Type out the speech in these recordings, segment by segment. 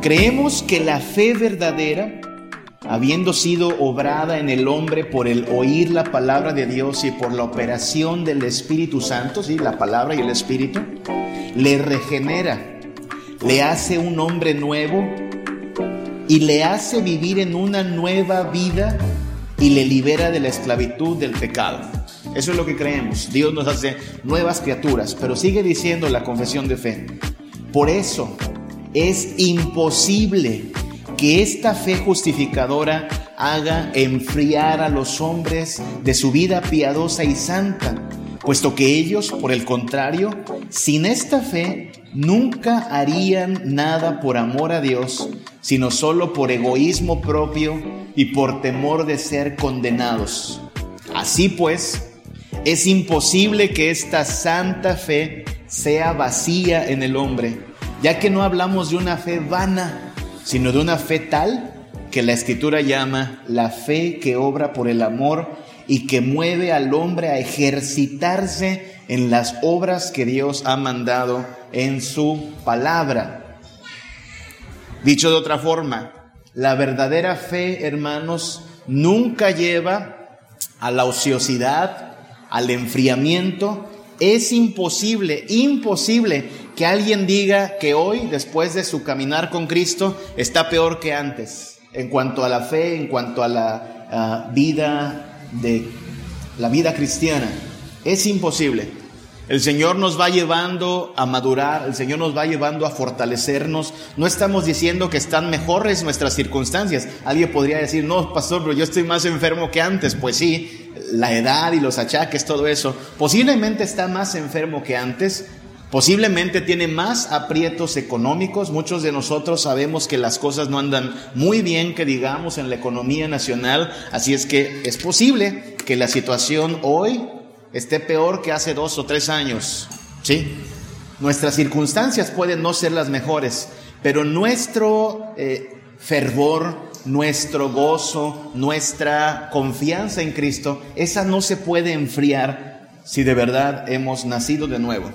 Creemos que la fe verdadera, habiendo sido obrada en el hombre por el oír la palabra de Dios y por la operación del Espíritu Santo, ¿sí? la palabra y el Espíritu, le regenera, le hace un hombre nuevo y le hace vivir en una nueva vida y le libera de la esclavitud del pecado. Eso es lo que creemos. Dios nos hace nuevas criaturas, pero sigue diciendo la confesión de fe. Por eso es imposible que esta fe justificadora haga enfriar a los hombres de su vida piadosa y santa, puesto que ellos, por el contrario, sin esta fe, nunca harían nada por amor a Dios, sino solo por egoísmo propio y por temor de ser condenados. Así pues, es imposible que esta santa fe sea vacía en el hombre ya que no hablamos de una fe vana, sino de una fe tal que la escritura llama la fe que obra por el amor y que mueve al hombre a ejercitarse en las obras que Dios ha mandado en su palabra. Dicho de otra forma, la verdadera fe, hermanos, nunca lleva a la ociosidad, al enfriamiento. Es imposible, imposible que alguien diga que hoy, después de su caminar con Cristo, está peor que antes, en cuanto a la fe, en cuanto a la ah, vida de la vida cristiana. Es imposible. El Señor nos va llevando a madurar, el Señor nos va llevando a fortalecernos. No estamos diciendo que están mejores nuestras circunstancias. Alguien podría decir, no, pastor, pero yo estoy más enfermo que antes. Pues sí, la edad y los achaques, todo eso. Posiblemente está más enfermo que antes, Posiblemente tiene más aprietos económicos. Muchos de nosotros sabemos que las cosas no andan muy bien, que digamos, en la economía nacional. Así es que es posible que la situación hoy esté peor que hace dos o tres años. ¿Sí? Nuestras circunstancias pueden no ser las mejores, pero nuestro eh, fervor, nuestro gozo, nuestra confianza en Cristo, esa no se puede enfriar si de verdad hemos nacido de nuevo.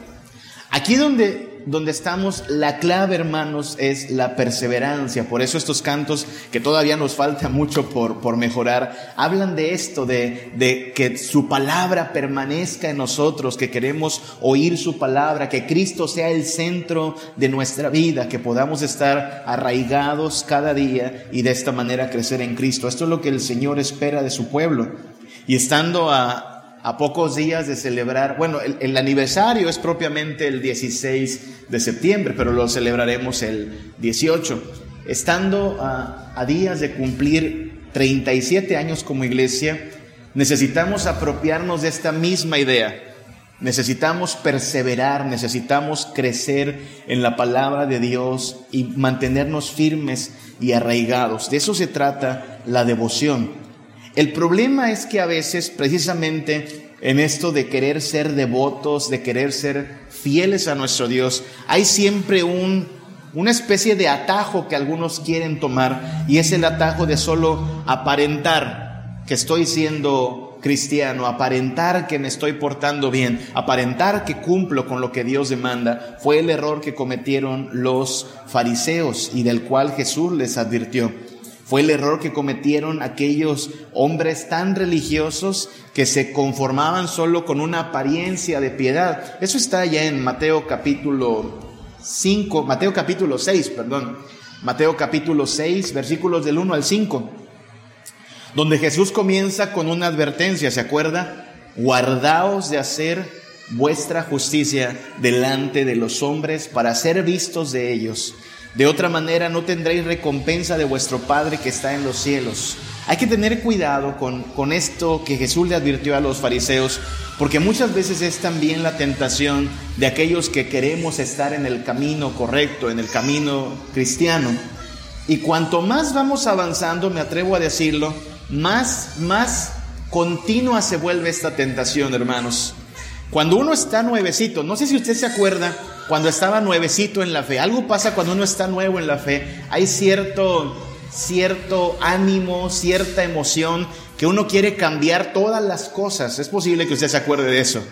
Aquí donde, donde estamos, la clave, hermanos, es la perseverancia. Por eso estos cantos, que todavía nos falta mucho por, por mejorar, hablan de esto, de, de que su palabra permanezca en nosotros, que queremos oír su palabra, que Cristo sea el centro de nuestra vida, que podamos estar arraigados cada día y de esta manera crecer en Cristo. Esto es lo que el Señor espera de su pueblo. Y estando a, a pocos días de celebrar, bueno, el, aniversario es propiamente el 16 de septiembre, pero lo celebraremos el 18. Estando a, días de cumplir 37 años como iglesia, necesitamos apropiarnos de esta misma idea. Necesitamos perseverar, necesitamos crecer en la palabra de Dios y mantenernos firmes y arraigados. De eso se trata la devoción. El problema es que a veces, precisamente en esto de querer ser devotos, de querer ser fieles a nuestro Dios, hay siempre un, una especie de atajo que algunos quieren tomar y es el atajo de solo aparentar que estoy siendo cristiano, aparentar que me estoy portando bien, aparentar que cumplo con lo que Dios demanda, fue el error que cometieron los fariseos y del cual Jesús les advirtió. Fue el error que cometieron aquellos hombres tan religiosos que se conformaban solo con una apariencia de piedad. Eso está ya en Mateo capítulo 5, Mateo capítulo 6, perdón. Mateo capítulo 6, versículos del 1 al 5, donde Jesús comienza con una advertencia, ¿se acuerda? Guardaos de hacer vuestra justicia delante de los hombres para ser vistos de ellos. De otra manera no tendréis recompensa de vuestro Padre que está en los cielos. Hay que tener cuidado con, con, esto que Jesús le advirtió a los fariseos, porque muchas veces es también la tentación de aquellos que queremos estar en el camino correcto, en el camino cristiano. Y cuanto más vamos avanzando, me atrevo a decirlo, más, más continua se vuelve esta tentación, hermanos. Cuando uno está nuevecito, no sé si usted se acuerda, cuando estaba nuevecito en la fe. Algo pasa cuando uno está nuevo en la fe. Hay cierto, cierto ánimo, cierta emoción que uno quiere cambiar todas las cosas. Es posible que usted se acuerde de eso.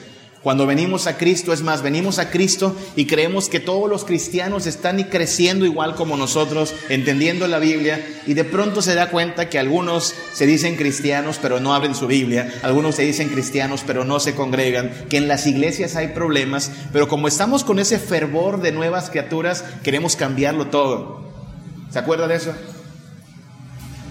Cuando venimos a Cristo, es más, venimos a Cristo y creemos que todos los cristianos están y creciendo igual como nosotros, entendiendo la Biblia, y de pronto se da cuenta que algunos se dicen cristianos pero no abren su Biblia, algunos se dicen cristianos pero no se congregan, que en las iglesias hay problemas, pero como estamos con ese fervor de nuevas criaturas, queremos cambiarlo todo. ¿Se acuerda de eso?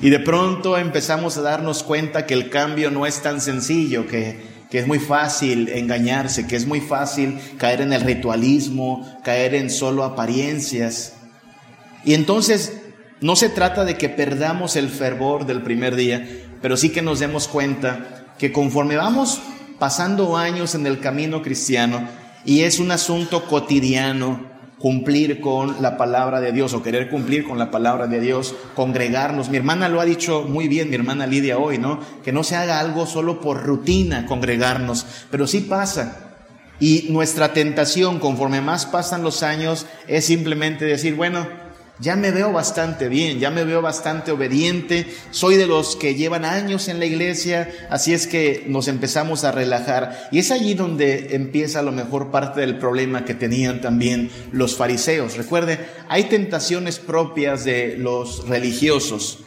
Y de pronto empezamos a darnos cuenta que el cambio no es tan sencillo, que que es muy fácil engañarse, que es muy fácil caer en el ritualismo, caer en solo apariencias. Y entonces no se trata de que perdamos el fervor del primer día, pero sí que nos demos cuenta que conforme vamos pasando años en el camino cristiano y es un asunto cotidiano, cumplir con la palabra de Dios o querer cumplir con la palabra de Dios, congregarnos. Mi hermana lo ha dicho muy bien, mi hermana Lidia hoy, ¿no? Que no se haga algo solo por rutina congregarnos, pero sí pasa. Y nuestra tentación, conforme más pasan los años, es simplemente decir, bueno, ya me veo bastante bien, ya me veo bastante obediente, soy de los que llevan años en la iglesia, así es que nos empezamos a relajar. Y es allí donde empieza a lo mejor parte del problema que tenían también los fariseos. Recuerde, hay tentaciones propias de los religiosos.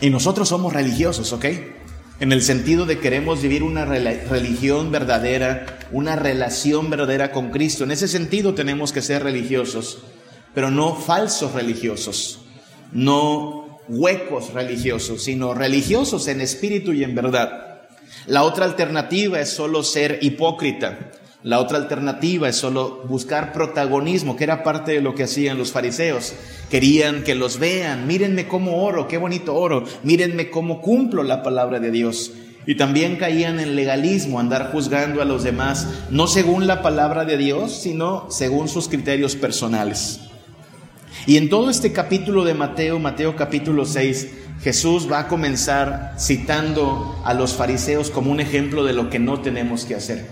Y nosotros somos religiosos, ¿ok? En el sentido de queremos vivir una religión verdadera, una relación verdadera con Cristo. En ese sentido tenemos que ser religiosos pero no falsos religiosos, no huecos religiosos, sino religiosos en espíritu y en verdad. La otra alternativa es solo ser hipócrita. La otra alternativa es solo buscar protagonismo, que era parte de lo que hacían los fariseos. Querían que los vean, mírenme cómo oro, qué bonito oro, mírenme cómo cumplo la palabra de Dios. Y también caían en legalismo, andar juzgando a los demás, no según la palabra de Dios, sino según sus criterios personales. Y en todo este capítulo de Mateo, Mateo capítulo 6, Jesús va a comenzar citando a los fariseos como un ejemplo de lo que no tenemos que hacer.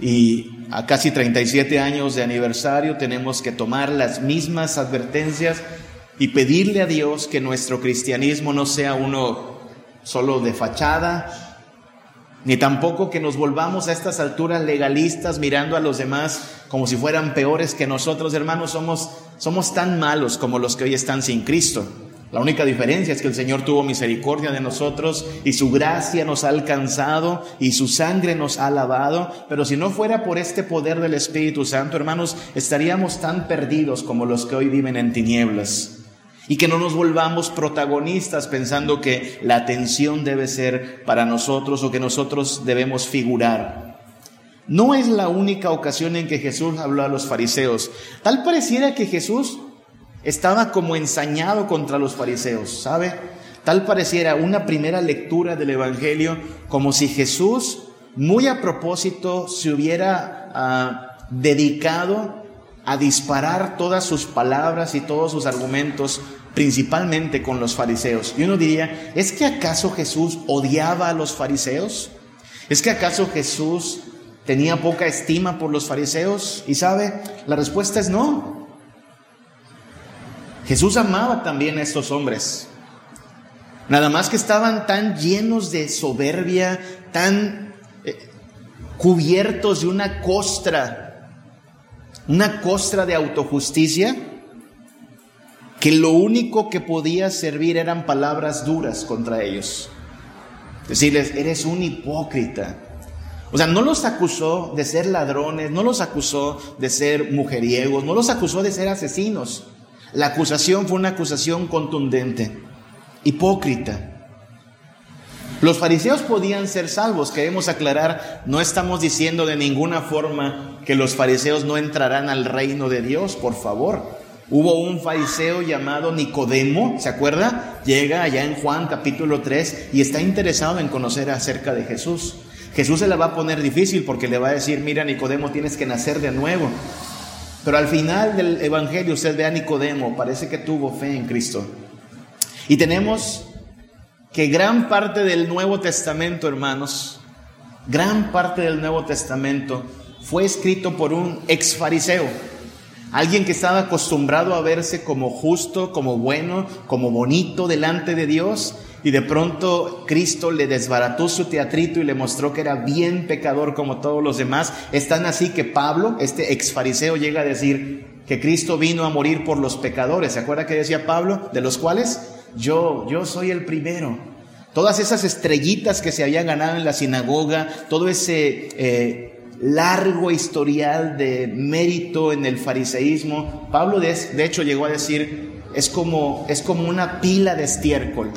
Y a casi 37 años de aniversario tenemos que tomar las mismas advertencias y pedirle a Dios que nuestro cristianismo no sea uno solo de fachada, ni tampoco que nos volvamos a estas alturas legalistas mirando a los demás como si fueran peores que nosotros, hermanos, somos, somos tan malos como los que hoy están sin Cristo. La única diferencia es que el Señor tuvo misericordia de nosotros y su gracia nos ha alcanzado y su sangre nos ha lavado. Pero si no fuera por este poder del Espíritu Santo, hermanos, estaríamos tan perdidos como los que hoy viven en tinieblas. Y que no nos volvamos protagonistas pensando que la atención debe ser para nosotros o que nosotros debemos figurar. No es la única ocasión en que Jesús habló a los fariseos. Tal pareciera que Jesús estaba como ensañado contra los fariseos, ¿sabe? Tal pareciera una primera lectura del Evangelio como si Jesús, muy a propósito, se hubiera ah, dedicado a disparar todas sus palabras y todos sus argumentos, principalmente con los fariseos. Y uno diría, ¿es que acaso Jesús odiaba a los fariseos? ¿Es que acaso Jesús tenía poca estima por los fariseos? Y sabe, la respuesta es no. Jesús amaba también a estos hombres. Nada más que estaban tan llenos de soberbia, tan eh, cubiertos de una costra una costra de autojusticia que lo único que podía servir eran palabras duras contra ellos. Decirles, eres un hipócrita. O sea, no los acusó de ser ladrones, no los acusó de ser mujeriegos, no los acusó de ser asesinos. La acusación fue una acusación contundente, hipócrita. Los fariseos podían ser salvos, queremos aclarar, no estamos diciendo de ninguna forma que los fariseos no entrarán al reino de Dios, por favor. Hubo un fariseo llamado Nicodemo, ¿se acuerda? Llega allá en Juan capítulo 3 y está interesado en conocer acerca de Jesús. Jesús se la va a poner difícil porque le va a decir, mira Nicodemo, tienes que nacer de nuevo. Pero al final del Evangelio usted ve a Nicodemo, parece que tuvo fe en Cristo. Y tenemos que gran parte del Nuevo Testamento, hermanos, gran parte del Nuevo Testamento fue escrito por un ex fariseo, alguien que estaba acostumbrado a verse como justo, como bueno, como bonito delante de Dios, y de pronto Cristo le desbarató su teatrito y le mostró que era bien pecador como todos los demás. Es tan así que Pablo, este ex fariseo, llega a decir que Cristo vino a morir por los pecadores. ¿Se acuerda que decía Pablo? De los cuales yo, yo soy el primero. Todas esas estrellitas que se habían ganado en la sinagoga, todo ese eh, largo historial de mérito en el fariseísmo, Pablo de, de hecho llegó a decir, es como, es como una pila de estiércol.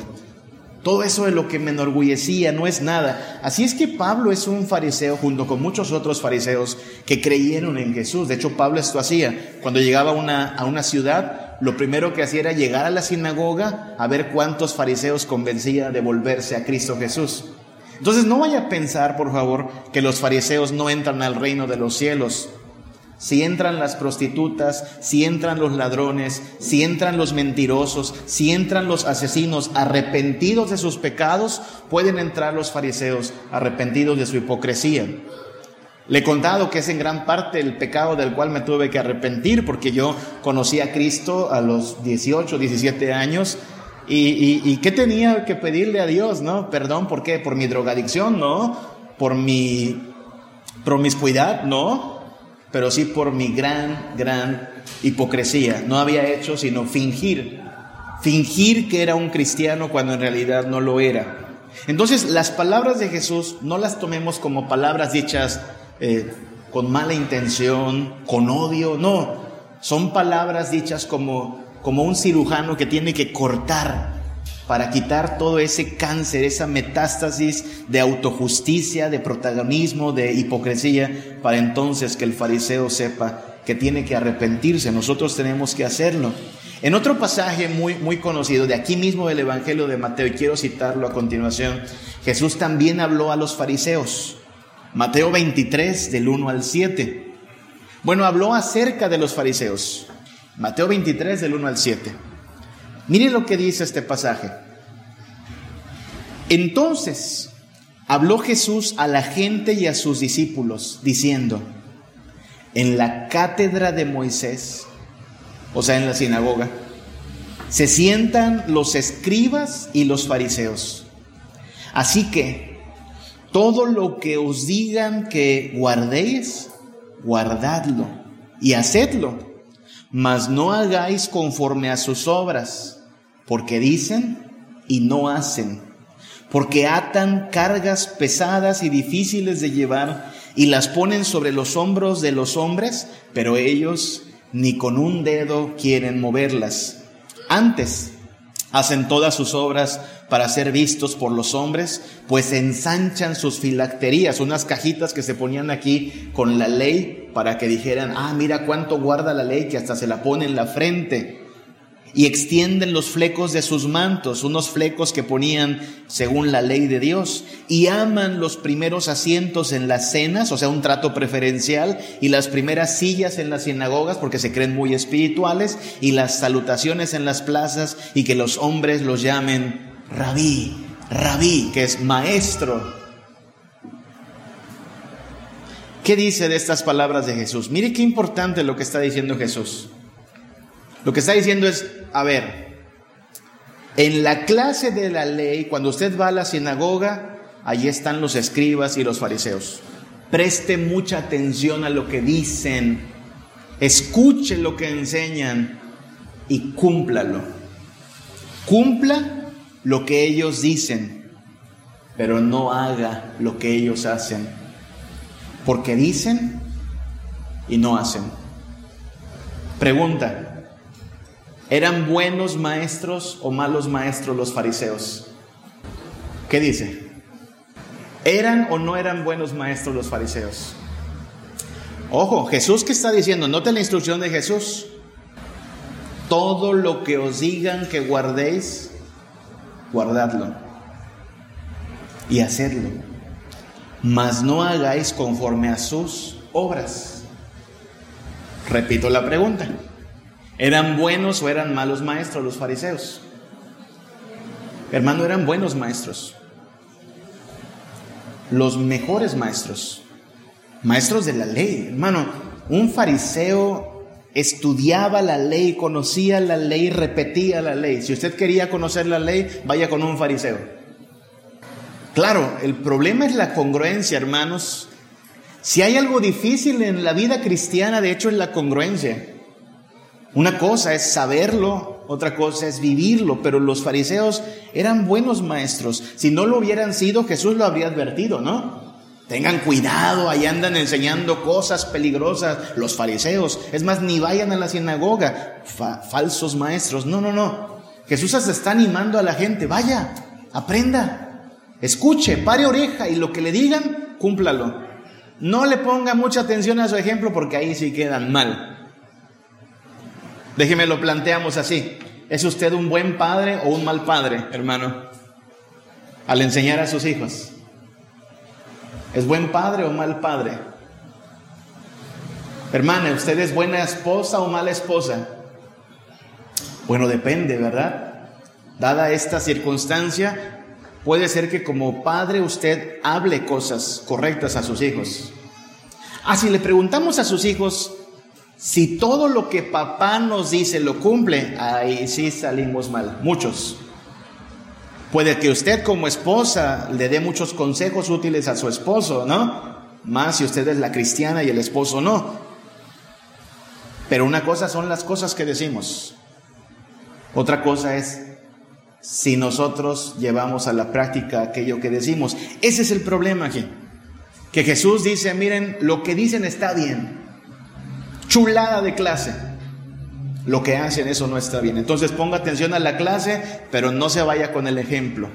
Todo eso de lo que me enorgullecía no es nada. Así es que Pablo es un fariseo junto con muchos otros fariseos que creyeron en Jesús. De hecho, Pablo esto hacía. Cuando llegaba a una, a una ciudad, lo primero que hacía era llegar a la sinagoga a ver cuántos fariseos convencía de volverse a Cristo Jesús. Entonces no vaya a pensar, por favor, que los fariseos no entran al reino de los cielos si entran las prostitutas, si entran los ladrones, si entran los mentirosos, si entran los asesinos arrepentidos de sus pecados, pueden entrar los fariseos arrepentidos de su hipocresía. Le he contado que es en gran parte el pecado del cual me tuve que arrepentir porque yo conocí a Cristo a los 18, 17 años y, y, ¿qué tenía que pedirle a Dios? ¿No? Perdón, ¿por qué? Por mi drogadicción, ¿no? Por mi promiscuidad, ¿no? Pero sí por mi gran, gran hipocresía. No había hecho sino fingir, fingir que era un cristiano cuando en realidad no lo era. Entonces las palabras de Jesús no las tomemos como palabras dichas eh, con mala intención, con odio, no, son palabras dichas como, como un cirujano que tiene que cortar para quitar todo ese cáncer, esa metástasis de autojusticia, de protagonismo, de hipocresía, para entonces que el fariseo sepa que tiene que arrepentirse. Nosotros tenemos que hacerlo. En otro pasaje muy, muy conocido de aquí mismo del Evangelio de Mateo, y quiero citarlo a continuación, Jesús también habló a los fariseos. Mateo 23, del 1 al 7. Bueno, habló acerca de los fariseos. Mateo 23, del 1 al 7. Miren lo que dice este pasaje. Entonces habló Jesús a la gente y a sus discípulos, diciendo, en la cátedra de Moisés, o sea, en la sinagoga, se sientan los escribas y los fariseos. Así que todo lo que os digan que guardéis, guardadlo y hacedlo, mas no hagáis conforme a sus obras porque dicen y no hacen, porque atan cargas pesadas y difíciles de llevar y las ponen sobre los hombros de los hombres, pero ellos ni con un dedo quieren moverlas. Antes hacen todas sus obras para ser vistos por los hombres, pues ensanchan sus filacterías, unas cajitas que se ponían aquí con la ley para que dijeran, ah, mira cuánto guarda la ley, que hasta se la pone en la frente y extienden los flecos de sus mantos, unos flecos que ponían según la ley de Dios, y aman los primeros asientos en las cenas, o sea, un trato preferencial, y las primeras sillas en las sinagogas porque se creen muy espirituales, y las salutaciones en las plazas, y que los hombres los llamen rabí, rabí, que es maestro. ¿Qué dice de estas palabras de Jesús? Mire qué importante lo que está diciendo Jesús. Lo que está diciendo es, a ver, en la clase de la ley, cuando usted va a la sinagoga, allí están los escribas y los fariseos. Preste mucha atención a lo que dicen, escuche lo que enseñan y cúmplalo. Cumpla lo que ellos dicen, pero no haga lo que ellos hacen, porque dicen y no hacen. Pregunta, ¿Eran buenos maestros o malos maestros los fariseos? ¿Qué dice? ¿Eran o no eran buenos maestros los fariseos? Ojo, Jesús que está diciendo, note la instrucción de Jesús. Todo lo que os digan que guardéis, guardadlo y hacedlo. Mas no hagáis conforme a sus obras. Repito la pregunta. ¿Eran buenos o eran malos maestros los fariseos? Hermano, eran buenos maestros. Los mejores maestros. Maestros de la ley. Hermano, un fariseo estudiaba la ley, conocía la ley, repetía la ley. Si usted quería conocer la ley, vaya con un fariseo. Claro, el problema es la congruencia, hermanos. Si hay algo difícil en la vida cristiana, de hecho, es la congruencia. Una cosa es saberlo, otra cosa es vivirlo, pero los fariseos eran buenos maestros. Si no lo hubieran sido, Jesús lo habría advertido, ¿no? Tengan cuidado, ahí andan enseñando cosas peligrosas los fariseos. Es más, ni vayan a la sinagoga, falsos maestros. No, no, no. Jesús se está animando a la gente, vaya, aprenda, escuche, pare oreja y lo que le digan, cúmplalo. No le ponga mucha atención a su ejemplo porque ahí sí quedan mal. Déjeme lo planteamos así. ¿Es usted un buen padre o un mal padre, hermano? Al enseñar a sus hijos. ¿Es buen padre o mal padre? Hermana, ¿usted es buena esposa o mala esposa? Bueno, depende, ¿verdad? Dada esta circunstancia, puede ser que como padre usted hable cosas correctas a sus hijos. Ah, si le preguntamos a sus hijos si todo lo que papá nos dice lo cumple, ahí sí salimos mal, muchos. Puede que usted como esposa le dé muchos consejos útiles a su esposo, ¿no? Más si usted es la cristiana y el esposo no. Pero una cosa son las cosas que decimos. Otra cosa es si nosotros llevamos a la práctica aquello que decimos. Ese es el problema aquí. Que Jesús dice, miren, lo que dicen está bien. Chulada de clase lo que hacen, eso no está bien. Entonces ponga atención a la clase, pero no se vaya con el ejemplo.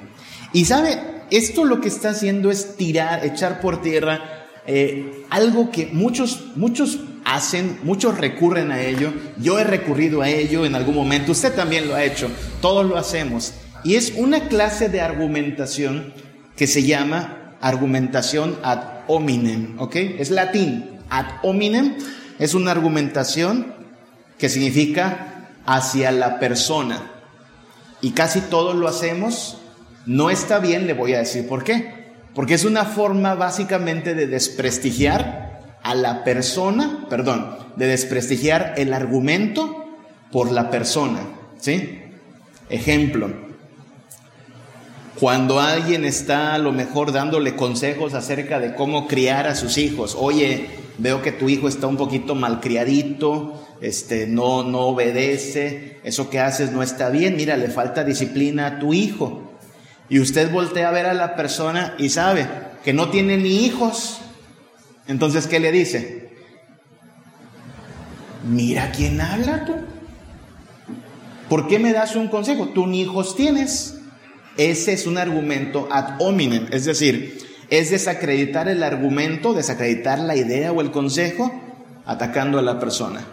Y sabe, esto lo que está haciendo es tirar, echar por tierra eh, algo que muchos, muchos hacen, muchos recurren a ello. Yo he recurrido a ello en algún momento, usted también lo ha hecho, todos lo hacemos. Y es una clase de argumentación que se llama argumentación ad hominem, ¿ok? Es latín, ad hominem es una argumentación que significa hacia la persona. Y casi todos lo hacemos. No está bien, le voy a decir por qué. Porque es una forma básicamente de desprestigiar a la persona, perdón, de desprestigiar el argumento por la persona. ¿Sí? Ejemplo, cuando alguien está a lo mejor dándole consejos acerca de cómo criar a sus hijos, oye, veo que tu hijo está un poquito malcriadito, este, no, no obedece, eso que haces no está bien, mira, le falta disciplina a tu hijo. Y usted voltea a ver a la persona y sabe que no tiene ni hijos. Entonces, ¿qué le dice? Mira quién habla tú. ¿Por qué me das un consejo? Tú ni hijos tienes. Ese es un argumento ad hominem, es decir, es desacreditar el argumento, desacreditar la idea o el consejo, atacando a la persona.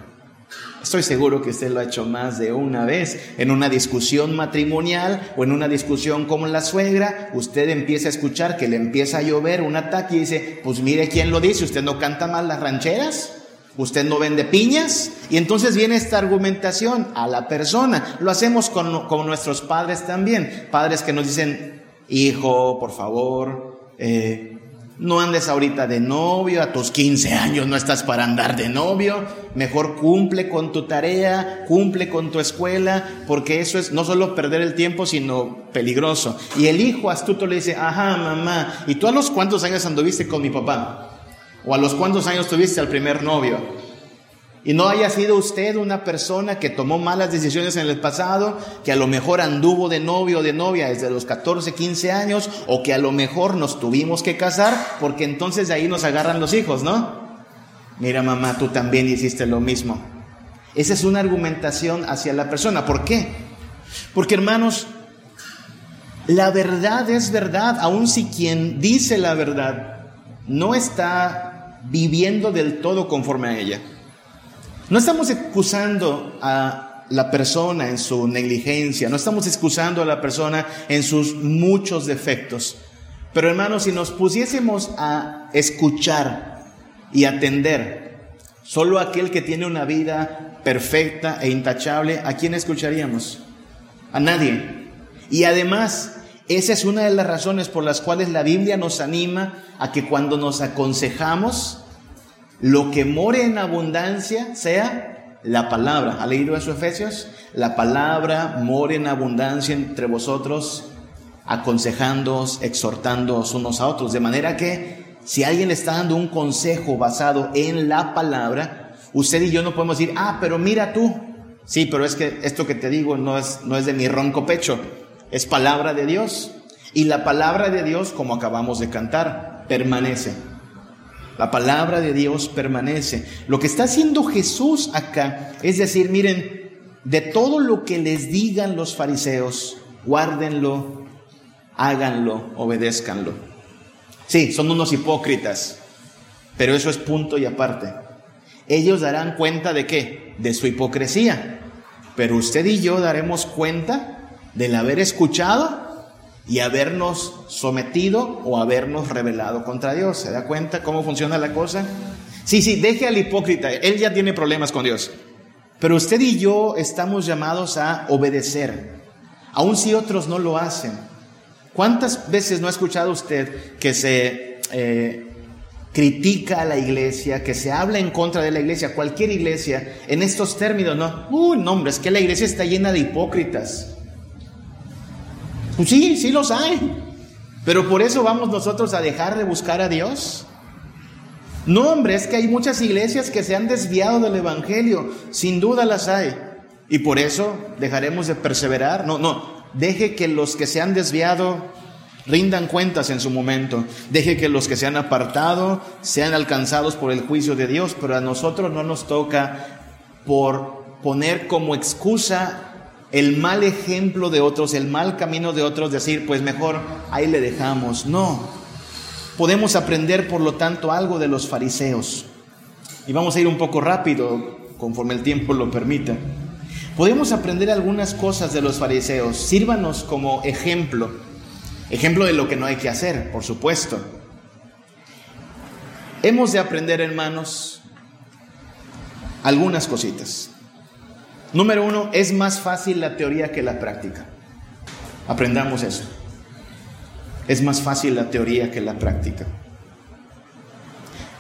Estoy seguro que usted lo ha hecho más de una vez. En una discusión matrimonial o en una discusión con la suegra, usted empieza a escuchar que le empieza a llover un ataque y dice, pues mire quién lo dice, usted no canta mal las rancheras, usted no vende piñas. Y entonces viene esta argumentación a la persona. Lo hacemos con, con nuestros padres también. Padres que nos dicen, hijo, por favor, eh, no andes ahorita de novio, a tus 15 años no estás para andar de novio, mejor cumple con tu tarea, cumple con tu escuela, porque eso es no solo perder el tiempo, sino peligroso. Y el hijo astuto le dice, ajá, mamá, ¿y tú a los cuántos años anduviste con mi papá? ¿O a los cuántos años tuviste al primer novio? Y no haya sido usted una persona que tomó malas decisiones en el pasado, que a lo mejor anduvo de novio o de novia desde los 14, 15 años, o que a lo mejor nos tuvimos que casar, porque entonces de ahí nos agarran los hijos, ¿no? Mira mamá, tú también hiciste lo mismo. Esa es una argumentación hacia la persona. ¿Por qué? Porque hermanos, la verdad es verdad, aun si quien dice la verdad no está viviendo del todo conforme a ella. No estamos excusando a la persona en su negligencia, no estamos excusando a la persona en sus muchos defectos. Pero hermanos, si nos pusiésemos a escuchar y atender solo aquel que tiene una vida perfecta e intachable, ¿a quién escucharíamos? A nadie. Y además, esa es una de las razones por las cuales la Biblia nos anima a que cuando nos aconsejamos, lo que more en abundancia sea La palabra, ¿ha leído eso Efesios? La palabra mora en abundancia entre vosotros, aconsejándoos, exhortándoos unos a otros. De manera que si alguien está dando un consejo basado en la palabra, usted y yo no podemos decir, ah, pero mira tú. Sí, pero es que esto que te digo no es, no es de mi ronco pecho, es palabra de Dios. Y la palabra de Dios, como acabamos de cantar, permanece. La palabra de Dios permanece. Lo que está haciendo Jesús acá es decir, miren, de todo lo que les digan los fariseos, guárdenlo, háganlo, obedézcanlo. Sí, son unos hipócritas, pero eso es punto y aparte. Ellos darán cuenta de qué? De su hipocresía. Pero usted y yo daremos cuenta del haber escuchado y habernos sometido o habernos rebelado contra Dios. ¿Se da cuenta cómo funciona la cosa? Sí, sí, deje al hipócrita, él ya tiene problemas con Dios. Pero usted y yo estamos llamados a obedecer, aun si otros no lo hacen. ¿Cuántas veces no ha escuchado usted que se eh, critica a la iglesia, que se habla en contra de la iglesia, cualquier iglesia, en estos términos, no? Uy, no, hombre, es que la iglesia está llena de hipócritas. Pues sí, sí los hay. Pero por eso vamos nosotros a dejar de buscar a Dios. No, hombre, es que hay muchas iglesias que se han desviado del Evangelio. Sin duda las hay. Y por eso dejaremos de perseverar. No, no. Deje que los que se han desviado rindan cuentas en su momento. Deje que los que se han apartado sean alcanzados por el juicio de Dios. Pero a nosotros no nos toca por poner como excusa el mal ejemplo de otros, el mal camino de otros, decir, pues mejor ahí le dejamos. No. Podemos aprender, por lo tanto, algo de los fariseos. Y vamos a ir un poco rápido, conforme el tiempo lo permita. Podemos aprender algunas cosas de los fariseos. Sírvanos como ejemplo. Ejemplo de lo que no hay que hacer, por supuesto. Hemos de aprender, hermanos, algunas cositas. Número uno, es más fácil la teoría que la práctica. Aprendamos eso. Es más fácil la teoría que la práctica.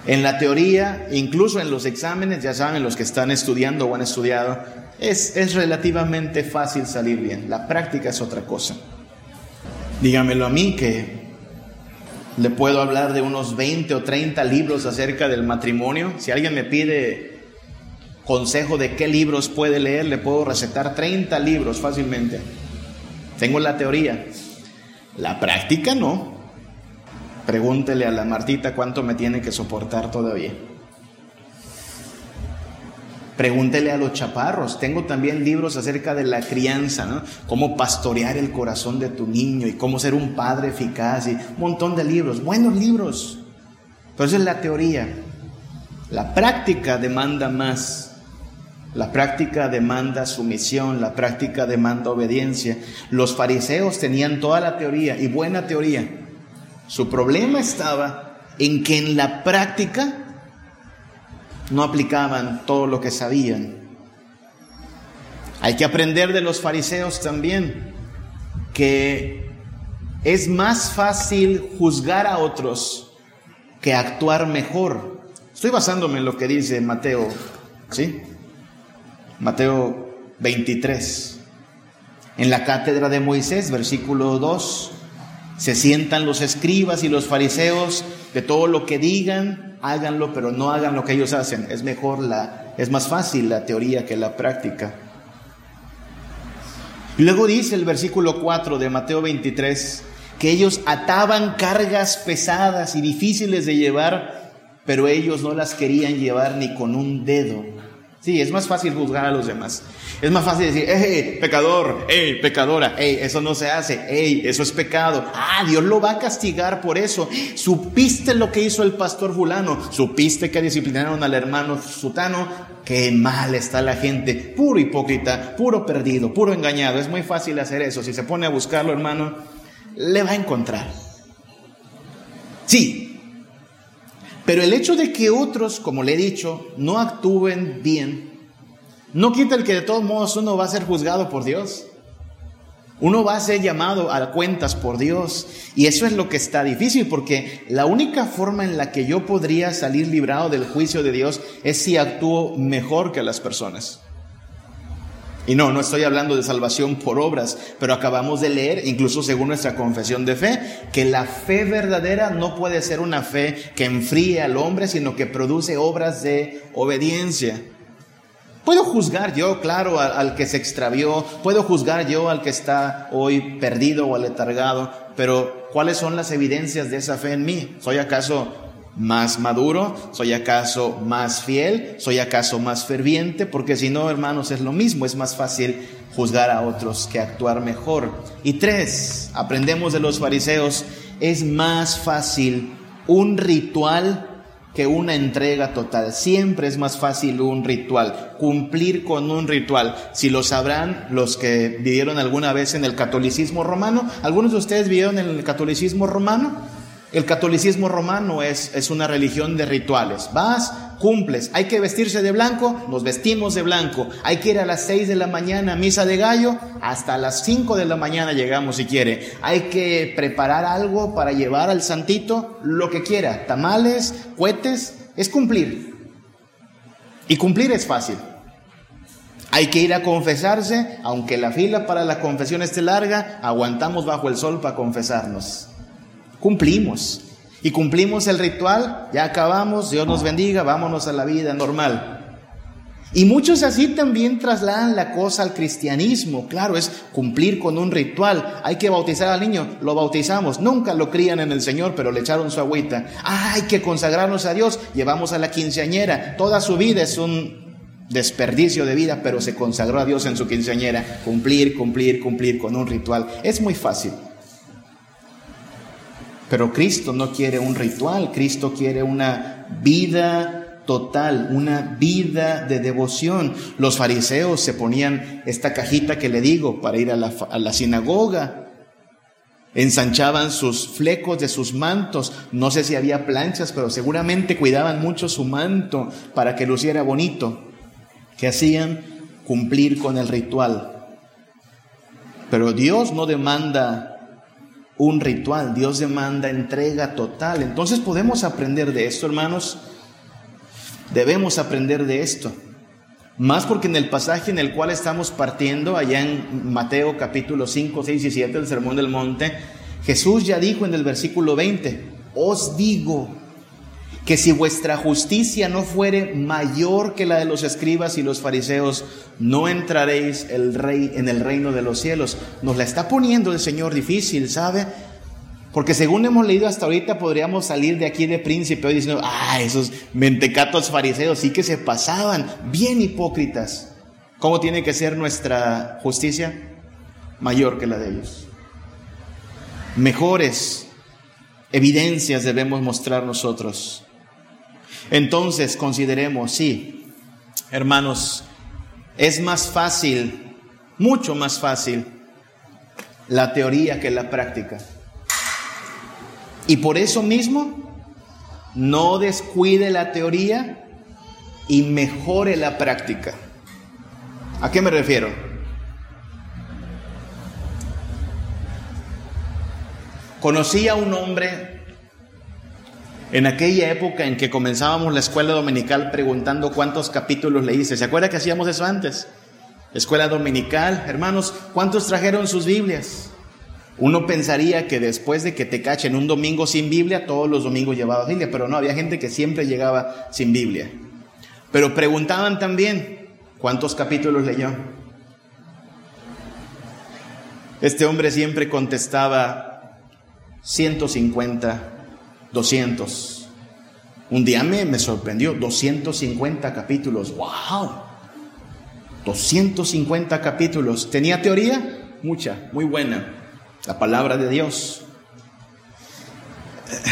En la teoría, incluso en los exámenes, ya saben, los que están estudiando o han estudiado, es, es relativamente fácil salir bien. La práctica es otra cosa. Dígamelo a mí que le puedo hablar de unos 20 o 30 libros acerca del matrimonio. Si alguien me pide consejo de qué libros puede leer, le puedo recetar 30 libros fácilmente. Tengo la teoría. La práctica no. Pregúntele a la Martita cuánto me tiene que soportar todavía. Pregúntele a los chaparros. Tengo también libros acerca de la crianza, ¿no? Cómo pastorear el corazón de tu niño y cómo ser un padre eficaz y un montón de libros, buenos libros. Pero esa es la teoría. La práctica demanda más. La práctica demanda sumisión, la práctica demanda obediencia. Los fariseos tenían toda la teoría y buena teoría. Su problema estaba en que en la práctica no aplicaban todo lo que sabían. Hay que aprender de los fariseos también que es más fácil juzgar a otros que actuar mejor. Estoy basándome en lo que dice Mateo, ¿sí? Mateo 23. En la cátedra de Moisés, versículo 2, se sientan los escribas y los fariseos, de todo lo que digan, háganlo, pero no hagan lo que ellos hacen. Es mejor la, es más fácil la teoría que la práctica. Luego dice el versículo 4 de Mateo 23 que ellos ataban cargas pesadas y difíciles de llevar, pero ellos no las querían llevar ni con un dedo. Sí, es más fácil juzgar a los demás. Es más fácil decir, hey, pecador, hey, pecadora, hey, eso no se hace, hey, eso es pecado. Ah, Dios lo va a castigar por eso. Supiste lo que hizo el pastor fulano, supiste que disciplinaron al hermano sutano. Qué mal está la gente, puro hipócrita, puro perdido, puro engañado. Es muy fácil hacer eso. Si se pone a buscarlo, hermano, le va a encontrar. Sí, pero el hecho de que otros, como le he dicho, no actúen bien, no quita el que de todos modos uno va a ser juzgado por Dios. Uno va a ser llamado a cuentas por Dios. Y eso es lo que está difícil, porque la única forma en la que yo podría salir librado del juicio de Dios es si actúo mejor que las personas. Y no, no estoy hablando de salvación por obras, pero acabamos de leer, incluso según nuestra confesión de fe, que la fe verdadera no puede ser una fe que enfríe al hombre, sino que produce obras de obediencia. Puedo juzgar yo, claro, al, que se extravió, puedo juzgar yo al que está hoy perdido o aletargado, pero ¿cuáles son las evidencias de esa fe en mí? ¿Soy acaso más maduro? ¿Soy acaso más fiel? ¿Soy acaso más ferviente? Porque si no, hermanos, es lo mismo, es más fácil juzgar a otros que actuar mejor. Y tres, aprendemos de los fariseos, es más fácil un ritual que una entrega total. Siempre es más fácil un ritual, cumplir con un ritual. Si lo sabrán los que vivieron alguna vez en el catolicismo romano, algunos de ustedes vivieron en el catolicismo romano. El catolicismo romano es, es una religión de rituales. Vas, cumples. Hay que vestirse de blanco, nos vestimos de blanco. Hay que ir a las 6 de la mañana a misa de gallo, hasta las 5 de la mañana llegamos si quiere. Hay que preparar algo para llevar al santito, lo que quiera. Tamales, cohetes, es cumplir. Y cumplir es fácil. Hay que ir a confesarse, aunque la fila para la confesión esté larga, aguantamos bajo el sol para confesarnos. Cumplimos. Y cumplimos el ritual, ya acabamos, Dios nos bendiga, vámonos a la vida normal. Y muchos así también trasladan la cosa al cristianismo. Claro, es cumplir con un ritual. Hay que bautizar al niño, lo bautizamos. Nunca lo crían en el Señor, pero le echaron su agüita. Ah, hay que consagrarnos a Dios, llevamos a la quinceañera. Toda su vida es un desperdicio de vida, pero se consagró a Dios en su quinceañera. Cumplir, cumplir, cumplir con un ritual. Es muy fácil. Pero Cristo no quiere un ritual, Cristo quiere una vida total, una vida de devoción. Los fariseos se ponían esta cajita que le digo para ir a la, sinagoga. Ensanchaban sus flecos de sus mantos. No sé si había planchas, pero seguramente cuidaban mucho su manto para que luciera bonito. Que hacían cumplir con el ritual. Pero Dios no demanda un ritual, Dios demanda entrega total. Entonces podemos aprender de esto, hermanos. Debemos aprender de esto. Más porque en el pasaje en el cual estamos partiendo, allá en Mateo capítulo 5, 6 y 7, el Sermón del Monte, Jesús ya dijo en el versículo 20, os digo que si vuestra justicia no fuere mayor que la de los escribas y los fariseos, no entraréis el rey, en el reino de los cielos. Nos la está poniendo el Señor difícil, ¿sabe? Porque según hemos leído hasta ahorita, podríamos salir de aquí de príncipe diciendo, ah, esos mentecatos fariseos sí que se pasaban, bien hipócritas. ¿Cómo tiene que ser nuestra justicia? Mayor que la de ellos. Mejores evidencias debemos mostrar nosotros. Entonces consideremos, sí, hermanos, es más fácil, mucho más fácil, la teoría que la práctica. Y por eso mismo, no descuide la teoría y mejore la práctica. ¿A qué me refiero? Conocí a un hombre en aquella época en que comenzábamos la escuela dominical preguntando cuántos capítulos leíste, ¿se acuerda que hacíamos eso antes? Escuela dominical, hermanos, ¿cuántos trajeron sus Biblias? Uno pensaría que después de que te cachen un domingo sin Biblia, todos los domingos llevaba Biblia, pero no, había gente que siempre llegaba sin Biblia. Pero preguntaban también, ¿cuántos capítulos leyó? Este hombre siempre contestaba 150 200. Un día me, me sorprendió, 250 capítulos. ¡Wow! 250 capítulos. ¿Tenía teoría? Mucha, muy buena. La palabra de Dios.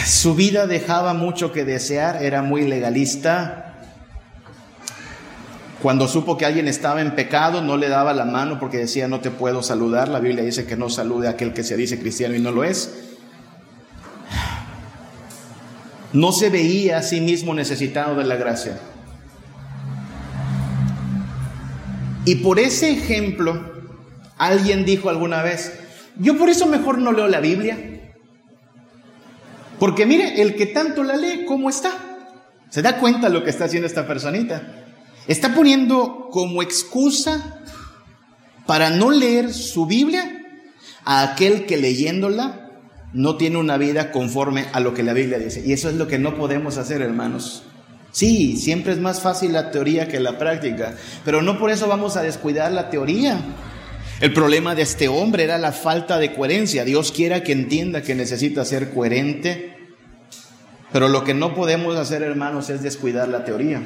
Su vida dejaba mucho que desear, era muy legalista. Cuando supo que alguien estaba en pecado, no le daba la mano porque decía, no te puedo saludar. La Biblia dice que no salude a aquel que se dice cristiano y no lo es. No se veía a sí mismo necesitado de la gracia. Y por ese ejemplo, Alguien dijo alguna vez, yo por eso mejor no leo la Biblia. Porque mire, el que tanto la lee, ¿cómo está? ¿Se da cuenta lo que está haciendo esta personita? Está poniendo como excusa para no leer su Biblia a aquel que leyéndola no tiene una vida conforme a lo que la Biblia dice. Y eso es lo que no podemos hacer, hermanos. Sí, siempre es más fácil la teoría que la práctica, pero no por eso vamos a descuidar la teoría. El problema de este hombre era la falta de coherencia. Dios quiera que entienda que necesita ser coherente, pero lo que no podemos hacer, hermanos, es descuidar la teoría.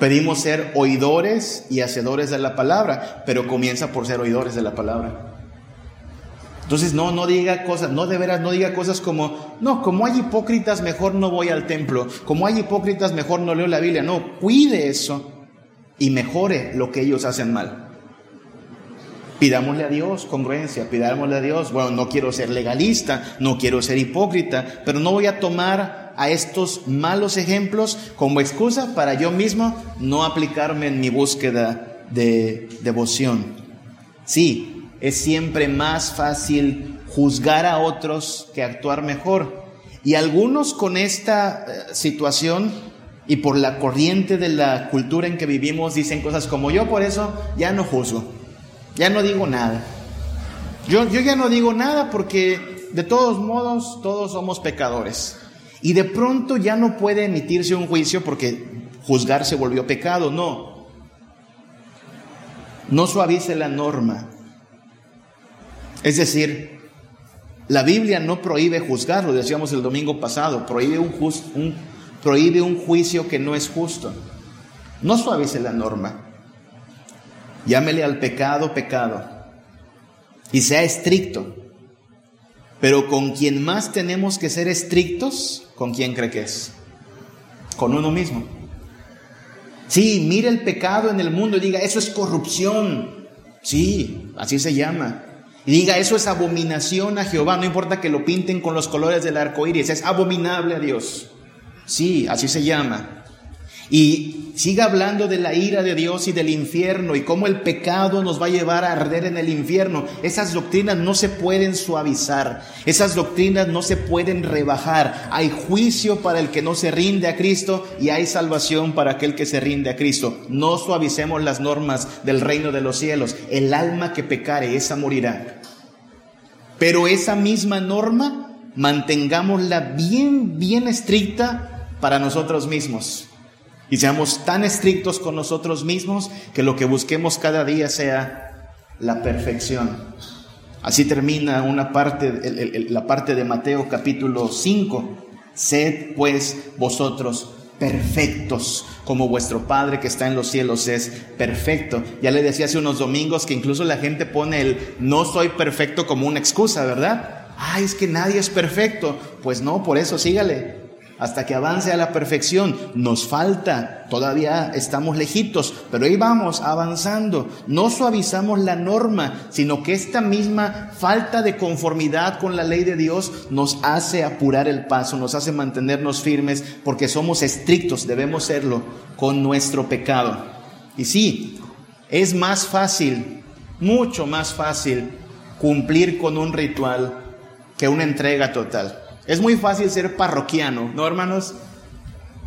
Pedimos ser oidores y hacedores de la palabra, pero comienza por ser oidores de la palabra. Entonces, no, no diga cosas, no de veras, no diga cosas como, no, como hay hipócritas, mejor no voy al templo, como hay hipócritas, mejor no leo la Biblia. No, cuide eso y mejore lo que ellos hacen mal. Pidámosle a Dios congruencia, pidámosle a Dios, bueno, no quiero ser legalista, no quiero ser hipócrita, pero no voy a tomar a estos malos ejemplos como excusa para yo mismo no aplicarme en mi búsqueda de devoción. Sí, es siempre más fácil juzgar a otros que actuar mejor. Y algunos con esta eh, situación y por la corriente de la cultura en que vivimos dicen cosas como yo por eso ya no juzgo, ya no digo nada. Yo, yo ya no digo nada porque de todos modos todos somos pecadores. Y de pronto ya no puede emitirse un juicio porque juzgar se volvió pecado. No. No suavice la norma. Es decir, la Biblia no prohíbe juzgar, lo decíamos el domingo pasado, prohíbe un, prohíbe un juicio que no es justo. No suavice la norma. Llámele al pecado pecado y sea estricto. Pero con quien más tenemos que ser estrictos, ¿con quién cree que es? Con uno mismo. Sí, mire el pecado en el mundo y diga, eso es corrupción. Sí, así se llama. Y diga, eso es abominación a Jehová, no importa que lo pinten con los colores del arco iris, es abominable a Dios. Sí, así se llama. Y siga hablando de la ira de Dios y del infierno y cómo el pecado nos va a llevar a arder en el infierno. Esas doctrinas no se pueden suavizar, esas doctrinas no se pueden rebajar. Hay juicio para el que no se rinde a Cristo y hay salvación para aquel que se rinde a Cristo. No suavicemos las normas del reino de los cielos. El alma que pecare, esa morirá. Pero esa misma norma mantengámosla bien, bien estricta para nosotros mismos. Y seamos tan estrictos con nosotros mismos que lo que busquemos cada día sea la perfección. Así termina una parte, la parte de Mateo capítulo 5. Sed pues vosotros perfectos, como vuestro Padre que está en los cielos es perfecto. Ya le decía hace unos domingos que incluso la gente pone el no soy perfecto como una excusa, ¿verdad? Ay, es que nadie es perfecto. Pues no, por eso sígale hasta que avance a la perfección. Nos falta, todavía estamos lejitos, pero ahí vamos avanzando. No suavizamos la norma, sino que esta misma falta de conformidad con la ley de Dios nos hace apurar el paso, nos hace mantenernos firmes, porque somos estrictos, debemos serlo con nuestro pecado. Y sí, es más fácil, mucho más fácil cumplir con un ritual que una entrega total. Es muy fácil ser parroquiano, ¿no, hermanos?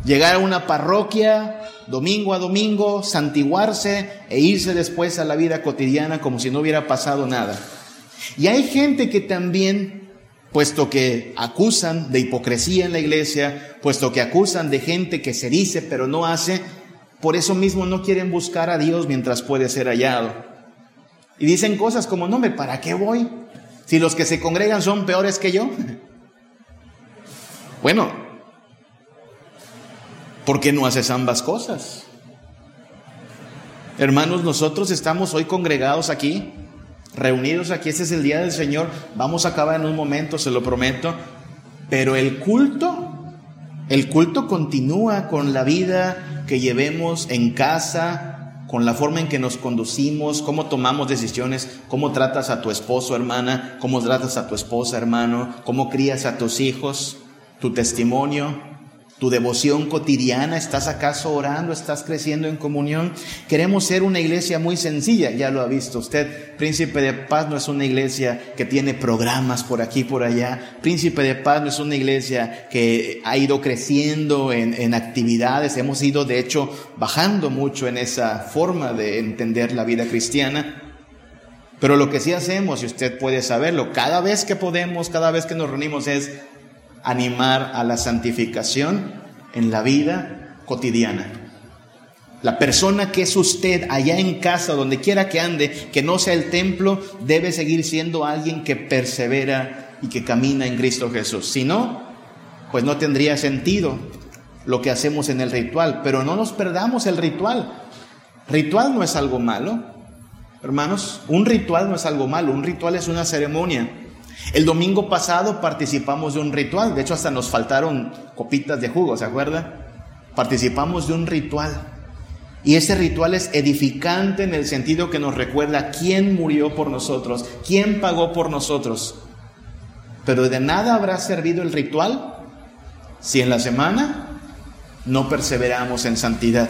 Llegar a una parroquia domingo a domingo, santiguarse e irse después a la vida cotidiana como si no hubiera pasado nada. Y hay gente que también, puesto que acusan de hipocresía en la iglesia, puesto que acusan de gente que se dice pero no hace, por eso mismo no quieren buscar a Dios mientras puede ser hallado. Y dicen cosas como, no, ¿para qué voy? Si los que se congregan son peores que yo. Bueno, ¿por qué no haces ambas cosas? Hermanos, nosotros estamos hoy congregados aquí, reunidos aquí, este es el día del Señor, vamos a acabar en un momento, se lo prometo, pero el culto, el culto continúa con la vida que llevemos en casa, con la forma en que nos conducimos, cómo tomamos decisiones, cómo tratas a tu esposo, hermana, cómo tratas a tu esposa, hermano, cómo crías a tus hijos tu testimonio, tu devoción cotidiana, ¿estás acaso orando? ¿Estás creciendo en comunión? Queremos ser una iglesia muy sencilla, ya lo ha visto usted. Príncipe de Paz no es una iglesia que tiene programas por aquí, por allá. Príncipe de Paz no es una iglesia que ha ido creciendo en, en actividades. Hemos ido, de hecho, bajando mucho en esa forma de entender la vida cristiana. Pero lo que sí hacemos, y usted puede saberlo, cada vez que podemos, cada vez que nos reunimos es animar a la santificación en la vida cotidiana. La persona que es usted allá en casa, donde quiera que ande, que no sea el templo, debe seguir siendo alguien que persevera y que camina en Cristo Jesús. Si no, pues no tendría sentido lo que hacemos en el ritual. Pero no nos perdamos el ritual. Ritual no es algo malo, hermanos. Un ritual no es algo malo. Un ritual es una ceremonia. El domingo pasado participamos de un ritual, de hecho hasta nos faltaron copitas de jugo, ¿se acuerda? Participamos de un ritual. Y ese ritual es edificante en el sentido que nos recuerda quién murió por nosotros, quién pagó por nosotros. Pero de nada habrá servido el ritual si en la semana no perseveramos en santidad.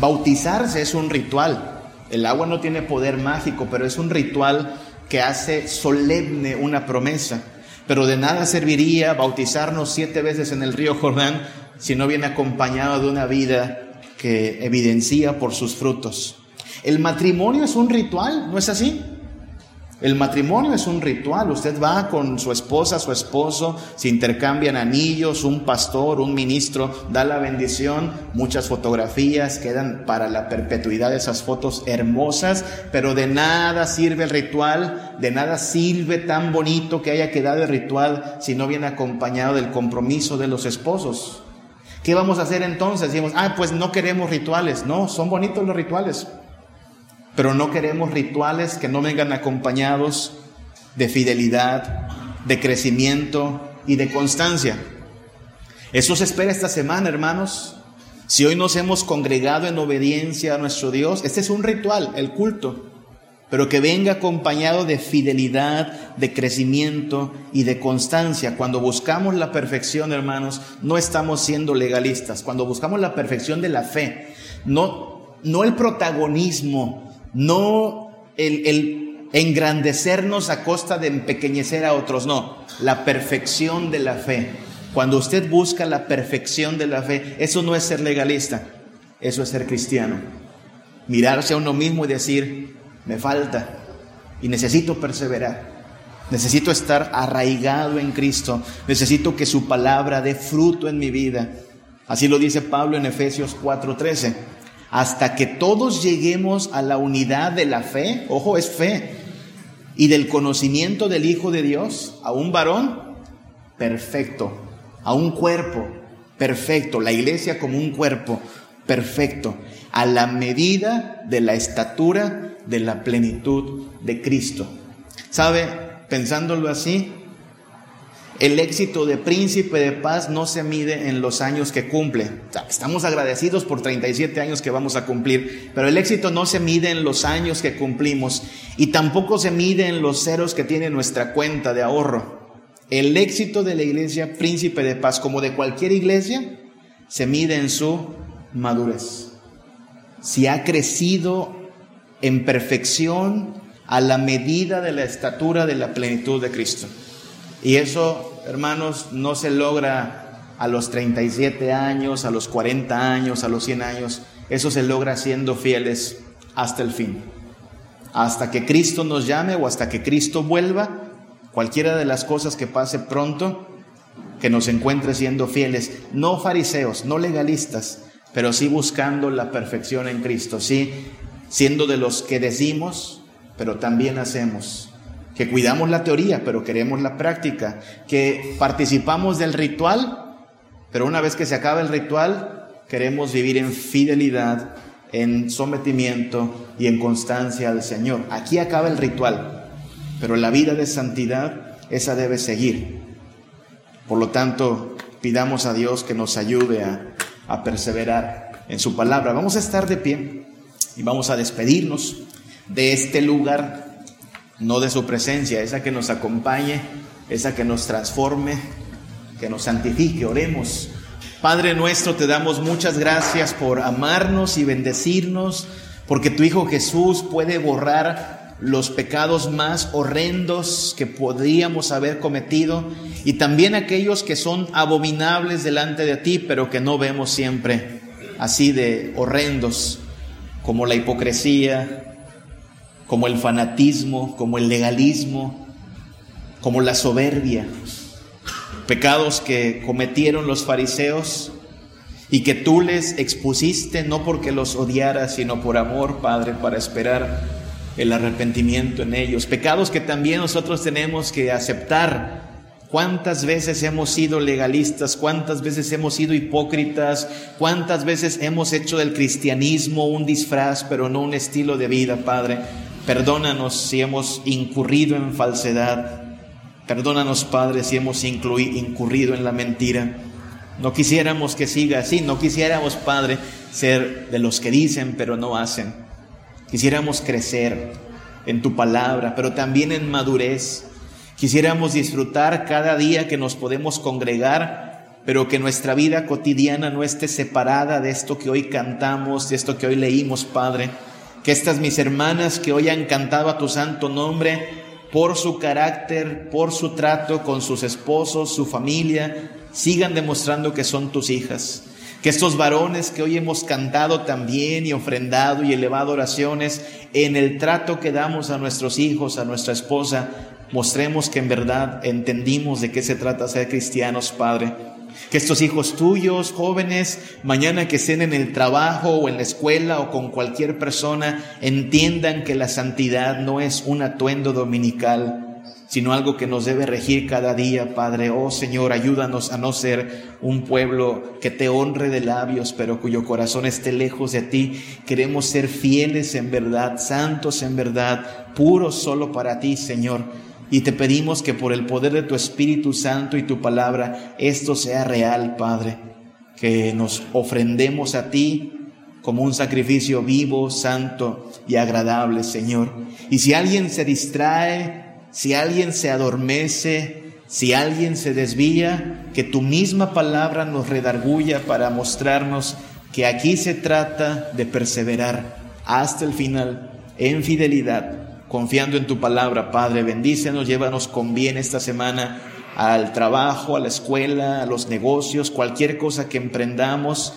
Bautizarse es un ritual. El agua no tiene poder mágico, pero es un ritual que hace solemne una promesa. Pero de nada serviría bautizarnos siete veces en el río Jordán si no viene acompañado de una vida que evidencia por sus frutos. El matrimonio es un ritual, ¿no es así? El matrimonio es un ritual. Usted va con su esposa, su esposo, se intercambian anillos, un pastor, un ministro da la bendición, muchas fotografías quedan para la perpetuidad esas fotos hermosas, pero de nada sirve el ritual, de nada sirve tan bonito que haya quedado el ritual si no viene acompañado del compromiso de los esposos. ¿Qué vamos a hacer entonces? Decimos, ah, pues no queremos rituales. No, son bonitos los rituales. Pero no queremos rituales que no vengan acompañados de fidelidad, de crecimiento y de constancia. Eso se espera esta semana, hermanos. Si hoy nos hemos congregado en obediencia a nuestro Dios, este es un ritual, el culto, pero que venga acompañado de fidelidad, de crecimiento y de constancia. Cuando buscamos la perfección, hermanos, no estamos siendo legalistas. Cuando buscamos la perfección de la fe, no, no el protagonismo, no el, engrandecernos a costa de empequeñecer a otros, no, la perfección de la fe. Cuando usted busca la perfección de la fe, eso no es ser legalista, eso es ser cristiano. Mirarse a uno mismo y decir, me falta y necesito perseverar. Necesito estar arraigado en Cristo. Necesito que su palabra dé fruto en mi vida. Así lo dice Pablo en Efesios 4:13 hasta que todos lleguemos a la unidad de la fe, ojo, es fe, y del conocimiento del Hijo de Dios, a un varón perfecto, a un cuerpo perfecto, la iglesia como un cuerpo perfecto, a la medida de la estatura de la plenitud de Cristo. ¿Sabe? Pensándolo así, el éxito de príncipe de paz no se mide en los años que cumple. estamos agradecidos por 37 años que vamos a cumplir, pero el éxito no se mide en los años que cumplimos y tampoco se mide en los ceros que tiene nuestra cuenta de ahorro. El éxito de la iglesia príncipe de paz, como de cualquier iglesia, se mide en su madurez. Si ha crecido en perfección a la medida de la estatura de la plenitud de Cristo. Y eso, hermanos, no se logra a los 37 años, a los 40 años, a los 100 años. Eso se logra siendo fieles hasta el fin. Hasta que Cristo nos llame o hasta que Cristo vuelva, cualquiera de las cosas que pase pronto, que nos encuentre siendo fieles, no fariseos, no legalistas, pero sí buscando la perfección en Cristo, sí siendo de los que decimos, pero también hacemos que cuidamos la teoría, pero queremos la práctica, que participamos del ritual, pero una vez que se acaba el ritual, queremos vivir en fidelidad, en sometimiento y en constancia al Señor. Aquí acaba el ritual, pero la vida de santidad, esa debe seguir. Por lo tanto, pidamos a Dios que nos ayude a, a perseverar en su palabra. Vamos a estar de pie y vamos a despedirnos de este lugar no de su presencia, esa que nos acompañe, esa que nos transforme, que nos santifique. Oremos. Padre nuestro, te damos muchas gracias por amarnos y bendecirnos, porque tu Hijo Jesús puede borrar los pecados más horrendos que podríamos haber cometido y también aquellos que son abominables delante de ti, pero que no vemos siempre así de horrendos, como la hipocresía, como el fanatismo, como el legalismo, como la soberbia pecados que cometieron los fariseos y que tú les expusiste no porque los odiaras, sino por amor, Padre, para esperar el arrepentimiento en ellos. Pecados que también nosotros tenemos que aceptar. ¿Cuántas veces hemos sido legalistas? ¿Cuántas veces hemos sido hipócritas? ¿Cuántas veces hemos hecho del cristianismo un disfraz, pero no un estilo de vida, Padre? Perdónanos si hemos incurrido en falsedad. Perdónanos, Padre, si hemos incurrido en la mentira. No quisiéramos que siga así, no quisiéramos, Padre, ser de los que dicen pero no hacen. Quisiéramos crecer en tu palabra, pero también en madurez. Quisiéramos disfrutar cada día que nos podemos congregar, pero que nuestra vida cotidiana no esté separada de esto que hoy cantamos, de esto que hoy leímos, Padre. Que estas mis hermanas que hoy han cantado a tu santo nombre, por su carácter, por su trato con sus esposos, su familia, sigan demostrando que son tus hijas. Que estos varones que hoy hemos cantado también y ofrendado y elevado oraciones, en el trato que damos a nuestros hijos, a nuestra esposa, mostremos que en verdad entendimos de qué se trata ser cristianos, Padre que estos hijos tuyos, jóvenes, mañana que estén en el trabajo o en la escuela o con cualquier persona, entiendan que la santidad no es un atuendo dominical, sino algo que nos debe regir cada día, Padre. Oh Señor, ayúdanos a no ser un pueblo que te honre de labios, pero cuyo corazón esté lejos de ti. Queremos ser fieles en verdad, santos en verdad, puros solo para ti, Señor. Y te pedimos que por el poder de tu Espíritu Santo y tu palabra, esto sea real, Padre. Que nos ofrendemos a ti como un sacrificio vivo, santo y agradable, Señor. Y si alguien se distrae, si alguien se adormece, si alguien se desvía, que tu misma palabra nos redarguya para mostrarnos que aquí se trata de perseverar hasta el final en fidelidad confiando en tu palabra, Padre. Bendícenos, llévanos con bien esta semana al trabajo, a la escuela, a los negocios, cualquier cosa que emprendamos.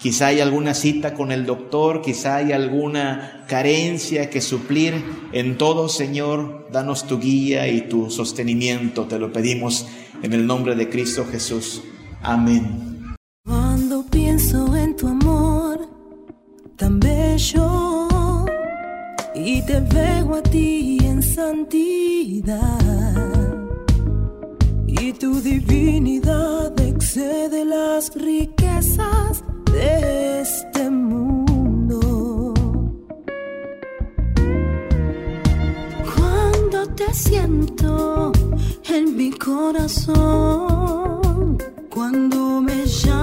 Quizá hay alguna cita con el doctor, quizá hay alguna carencia que suplir. En todo, Señor, danos tu guía y tu sostenimiento. Te lo pedimos en el nombre de Cristo Jesús. Amén. Cuando pienso en tu amor tan bello y te veo a ti en santidad. Y tu divinidad excede las riquezas de este mundo. Cuando te siento en mi corazón, cuando me llamas